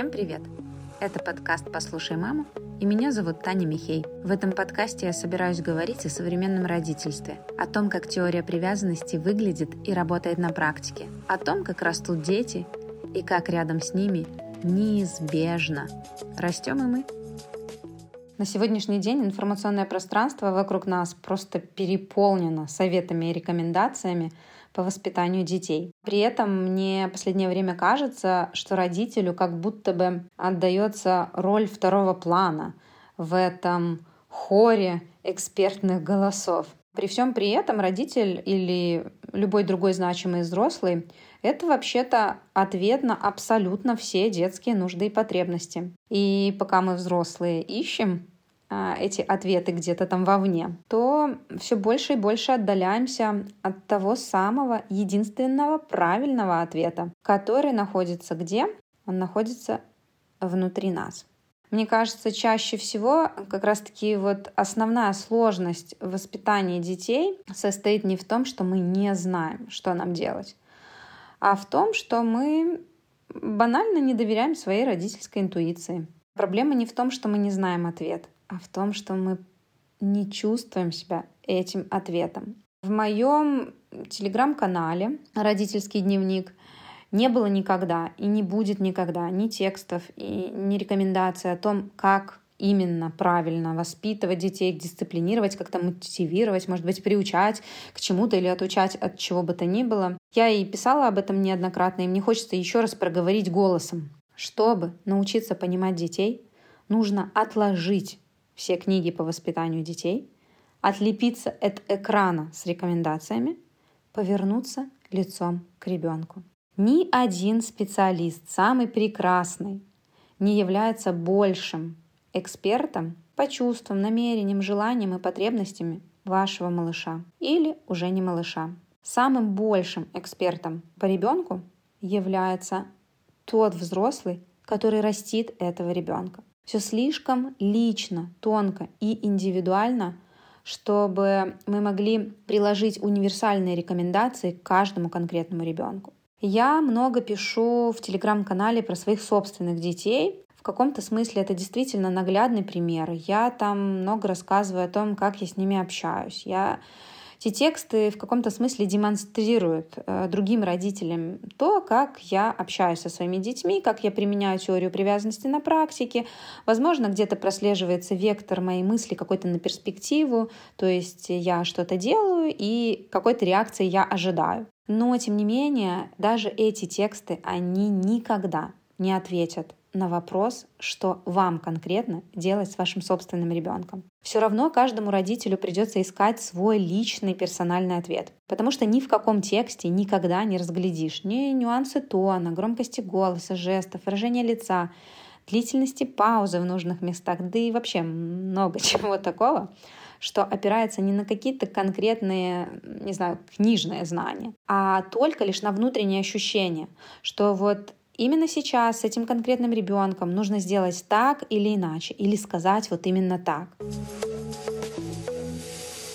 Всем привет! Это подкаст «Послушай маму» и меня зовут Таня Михей. В этом подкасте я собираюсь говорить о современном родительстве, о том, как теория привязанности выглядит и работает на практике, о том, как растут дети и как рядом с ними неизбежно растем и мы. На сегодняшний день информационное пространство вокруг нас просто переполнено советами и рекомендациями по воспитанию детей. При этом мне в последнее время кажется, что родителю как будто бы отдается роль второго плана в этом хоре экспертных голосов. При всем при этом родитель или любой другой значимый взрослый — это вообще-то ответ на абсолютно все детские нужды и потребности. И пока мы взрослые ищем эти ответы где-то там вовне, то все больше и больше отдаляемся от того самого единственного правильного ответа, который находится где? Он находится внутри нас. Мне кажется, чаще всего как раз-таки вот основная сложность воспитания детей состоит не в том, что мы не знаем, что нам делать, а в том, что мы банально не доверяем своей родительской интуиции. Проблема не в том, что мы не знаем ответ, а в том, что мы не чувствуем себя этим ответом. В моем телеграм-канале «Родительский дневник» не было никогда и не будет никогда ни текстов и ни рекомендаций о том, как именно правильно воспитывать детей, дисциплинировать, как-то мотивировать, может быть, приучать к чему-то или отучать от чего бы то ни было. Я и писала об этом неоднократно, и мне хочется еще раз проговорить голосом. Чтобы научиться понимать детей, нужно отложить все книги по воспитанию детей, отлепиться от экрана с рекомендациями, повернуться лицом к ребенку. Ни один специалист, самый прекрасный, не является большим экспертом по чувствам, намерениям, желаниям и потребностями вашего малыша или уже не малыша. Самым большим экспертом по ребенку является тот взрослый, который растит этого ребенка. Все слишком лично, тонко и индивидуально, чтобы мы могли приложить универсальные рекомендации к каждому конкретному ребенку. Я много пишу в телеграм-канале про своих собственных детей. В каком-то смысле это действительно наглядный пример. Я там много рассказываю о том, как я с ними общаюсь. Я эти тексты в каком-то смысле демонстрируют э, другим родителям то, как я общаюсь со своими детьми, как я применяю теорию привязанности на практике. Возможно, где-то прослеживается вектор моей мысли какой-то на перспективу, то есть я что-то делаю и какой-то реакции я ожидаю. Но, тем не менее, даже эти тексты, они никогда не ответят на вопрос, что вам конкретно делать с вашим собственным ребенком. Все равно каждому родителю придется искать свой личный персональный ответ, потому что ни в каком тексте никогда не разглядишь ни нюансы тона, громкости голоса, жестов, выражения лица, длительности паузы в нужных местах, да и вообще много чего такого, что опирается не на какие-то конкретные, не знаю, книжные знания, а только лишь на внутренние ощущения, что вот именно сейчас с этим конкретным ребенком нужно сделать так или иначе, или сказать вот именно так.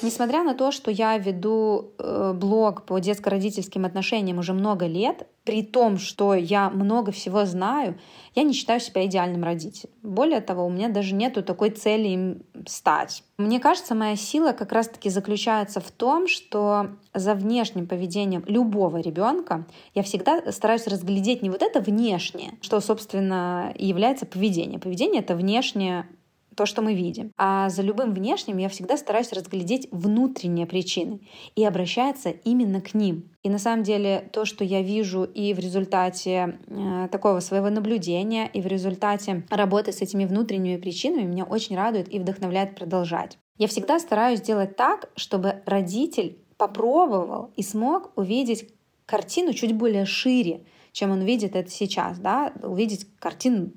Несмотря на то, что я веду э, блог по детско-родительским отношениям уже много лет, при том, что я много всего знаю, я не считаю себя идеальным родителем. Более того, у меня даже нету такой цели стать. Мне кажется, моя сила как раз-таки заключается в том, что за внешним поведением любого ребенка я всегда стараюсь разглядеть не вот это внешнее, что, собственно, является поведением. Поведение — это внешнее то, что мы видим. А за любым внешним я всегда стараюсь разглядеть внутренние причины и обращаться именно к ним. И на самом деле то, что я вижу и в результате э, такого своего наблюдения, и в результате работы с этими внутренними причинами меня очень радует и вдохновляет продолжать. Я всегда стараюсь сделать так, чтобы родитель попробовал и смог увидеть картину чуть более шире, чем он видит это сейчас, да, увидеть картину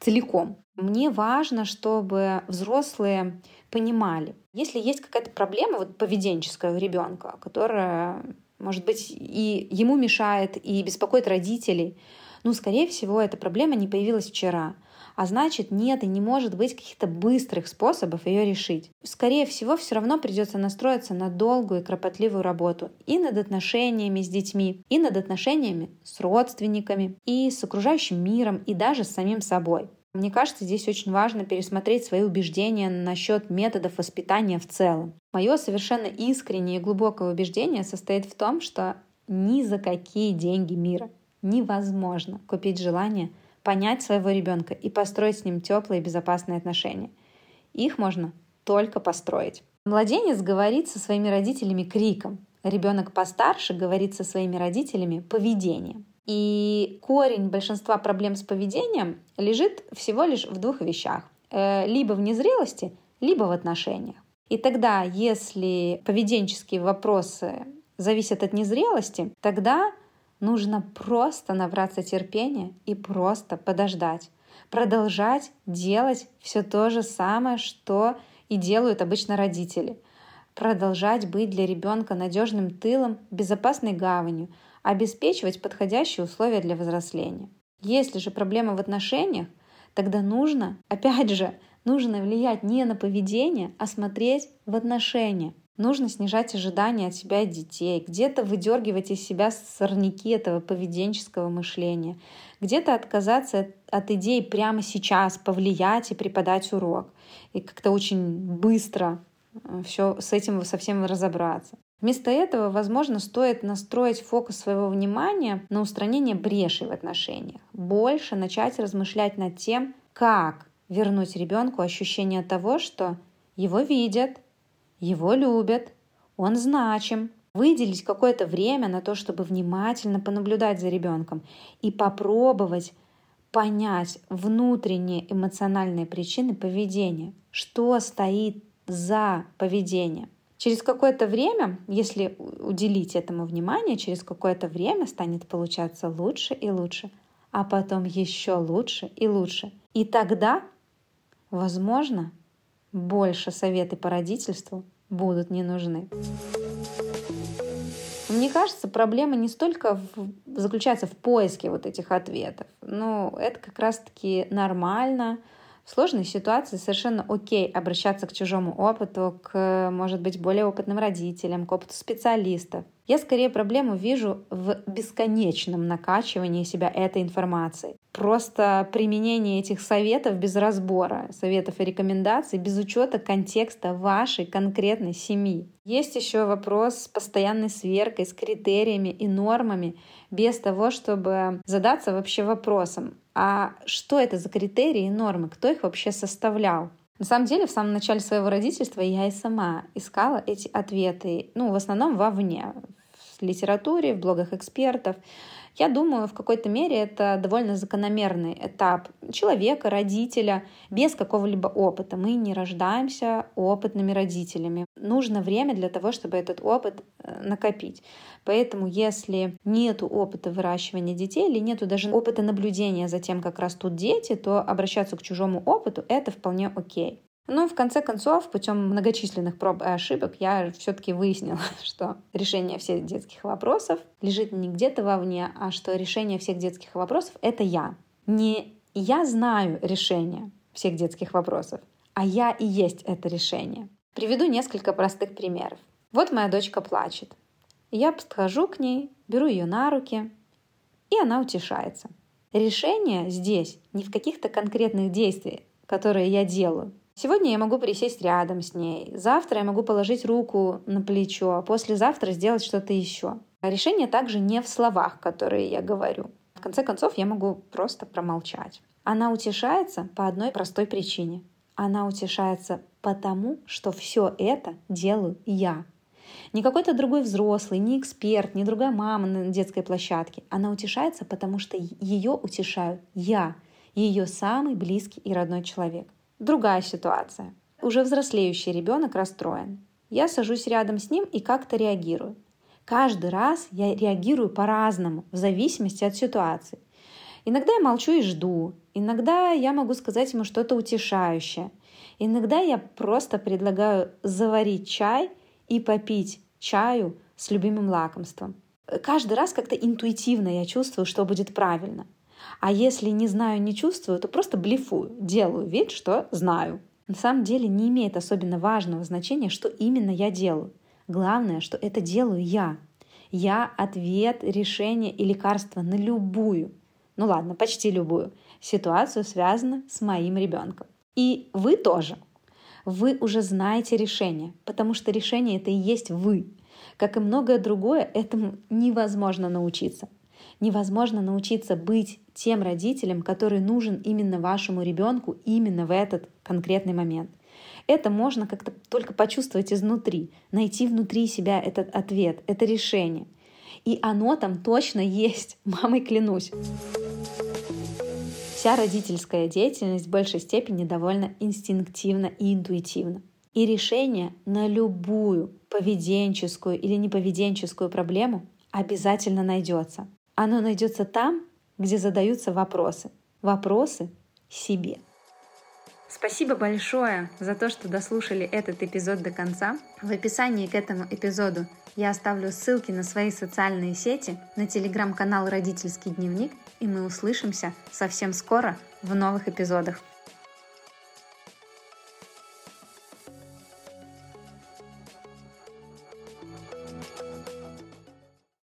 целиком. Мне важно, чтобы взрослые понимали, если есть какая-то проблема вот, поведенческая у ребенка, которая, может быть, и ему мешает, и беспокоит родителей, ну, скорее всего, эта проблема не появилась вчера. А значит нет и не может быть каких-то быстрых способов ее решить. Скорее всего, все равно придется настроиться на долгую и кропотливую работу и над отношениями с детьми, и над отношениями с родственниками, и с окружающим миром, и даже с самим собой. Мне кажется, здесь очень важно пересмотреть свои убеждения насчет методов воспитания в целом. Мое совершенно искреннее и глубокое убеждение состоит в том, что ни за какие деньги мира невозможно купить желание понять своего ребенка и построить с ним теплые и безопасные отношения. Их можно только построить. Младенец говорит со своими родителями криком, ребенок постарше говорит со своими родителями поведением. И корень большинства проблем с поведением лежит всего лишь в двух вещах. Э, либо в незрелости, либо в отношениях. И тогда, если поведенческие вопросы зависят от незрелости, тогда нужно просто набраться терпения и просто подождать. Продолжать делать все то же самое, что и делают обычно родители. Продолжать быть для ребенка надежным тылом, безопасной гаванью, обеспечивать подходящие условия для взросления. Если же проблема в отношениях, тогда нужно, опять же, нужно влиять не на поведение, а смотреть в отношения. Нужно снижать ожидания от себя и детей, где-то выдергивать из себя сорняки этого поведенческого мышления, где-то отказаться от идей прямо сейчас повлиять и преподать урок. И как-то очень быстро э, все с этим совсем разобраться. Вместо этого, возможно, стоит настроить фокус своего внимания на устранение брешей в отношениях. Больше начать размышлять над тем, как вернуть ребенку ощущение того, что его видят, его любят, он значим. Выделить какое-то время на то, чтобы внимательно понаблюдать за ребенком и попробовать понять внутренние эмоциональные причины поведения, что стоит за поведением. Через какое-то время, если уделить этому внимание, через какое-то время станет получаться лучше и лучше, а потом еще лучше и лучше. И тогда, возможно, больше советы по родительству будут не нужны. Мне кажется, проблема не столько в, заключается в поиске вот этих ответов. Ну, это как раз-таки нормально, в сложной ситуации совершенно окей обращаться к чужому опыту, к, может быть, более опытным родителям, к опыту специалистов. Я скорее проблему вижу в бесконечном накачивании себя этой информацией. Просто применение этих советов без разбора, советов и рекомендаций, без учета контекста вашей конкретной семьи. Есть еще вопрос с постоянной сверкой, с критериями и нормами, без того, чтобы задаться вообще вопросом, а что это за критерии и нормы, кто их вообще составлял? На самом деле, в самом начале своего родительства я и сама искала эти ответы, ну, в основном вовне, литературе, в блогах экспертов. Я думаю, в какой-то мере это довольно закономерный этап человека, родителя, без какого-либо опыта. Мы не рождаемся опытными родителями. Нужно время для того, чтобы этот опыт э, накопить. Поэтому если нет опыта выращивания детей или нет даже опыта наблюдения за тем, как растут дети, то обращаться к чужому опыту — это вполне окей. Но в конце концов, путем многочисленных проб и ошибок, я все-таки выяснила, что решение всех детских вопросов лежит не где-то вовне, а что решение всех детских вопросов — это я. Не я знаю решение всех детских вопросов, а я и есть это решение. Приведу несколько простых примеров. Вот моя дочка плачет. Я подхожу к ней, беру ее на руки, и она утешается. Решение здесь не в каких-то конкретных действиях, которые я делаю, Сегодня я могу присесть рядом с ней, завтра я могу положить руку на плечо, а послезавтра сделать что-то еще. Решение также не в словах, которые я говорю. В конце концов, я могу просто промолчать. Она утешается по одной простой причине. Она утешается потому, что все это делаю я. Не какой-то другой взрослый, не эксперт, не другая мама на детской площадке. Она утешается, потому что ее утешаю я, ее самый близкий и родной человек. Другая ситуация. Уже взрослеющий ребенок расстроен. Я сажусь рядом с ним и как-то реагирую. Каждый раз я реагирую по-разному, в зависимости от ситуации. Иногда я молчу и жду, иногда я могу сказать ему что-то утешающее, иногда я просто предлагаю заварить чай и попить чаю с любимым лакомством. Каждый раз как-то интуитивно я чувствую, что будет правильно. А если не знаю, не чувствую, то просто блефую, делаю вид, что знаю. На самом деле не имеет особенно важного значения, что именно я делаю. Главное, что это делаю я. Я ответ, решение и лекарство на любую, ну ладно, почти любую ситуацию, связанную с моим ребенком. И вы тоже. Вы уже знаете решение, потому что решение это и есть вы. Как и многое другое, этому невозможно научиться. Невозможно научиться быть тем родителем, который нужен именно вашему ребенку именно в этот конкретный момент. Это можно как-то только почувствовать изнутри, найти внутри себя этот ответ, это решение. И оно там точно есть, мамой клянусь. Вся родительская деятельность в большей степени довольно инстинктивна и интуитивна. И решение на любую поведенческую или неповеденческую проблему обязательно найдется. Оно найдется там, где задаются вопросы. Вопросы себе. Спасибо большое за то, что дослушали этот эпизод до конца. В описании к этому эпизоду я оставлю ссылки на свои социальные сети, на телеграм-канал «Родительский дневник», и мы услышимся совсем скоро в новых эпизодах.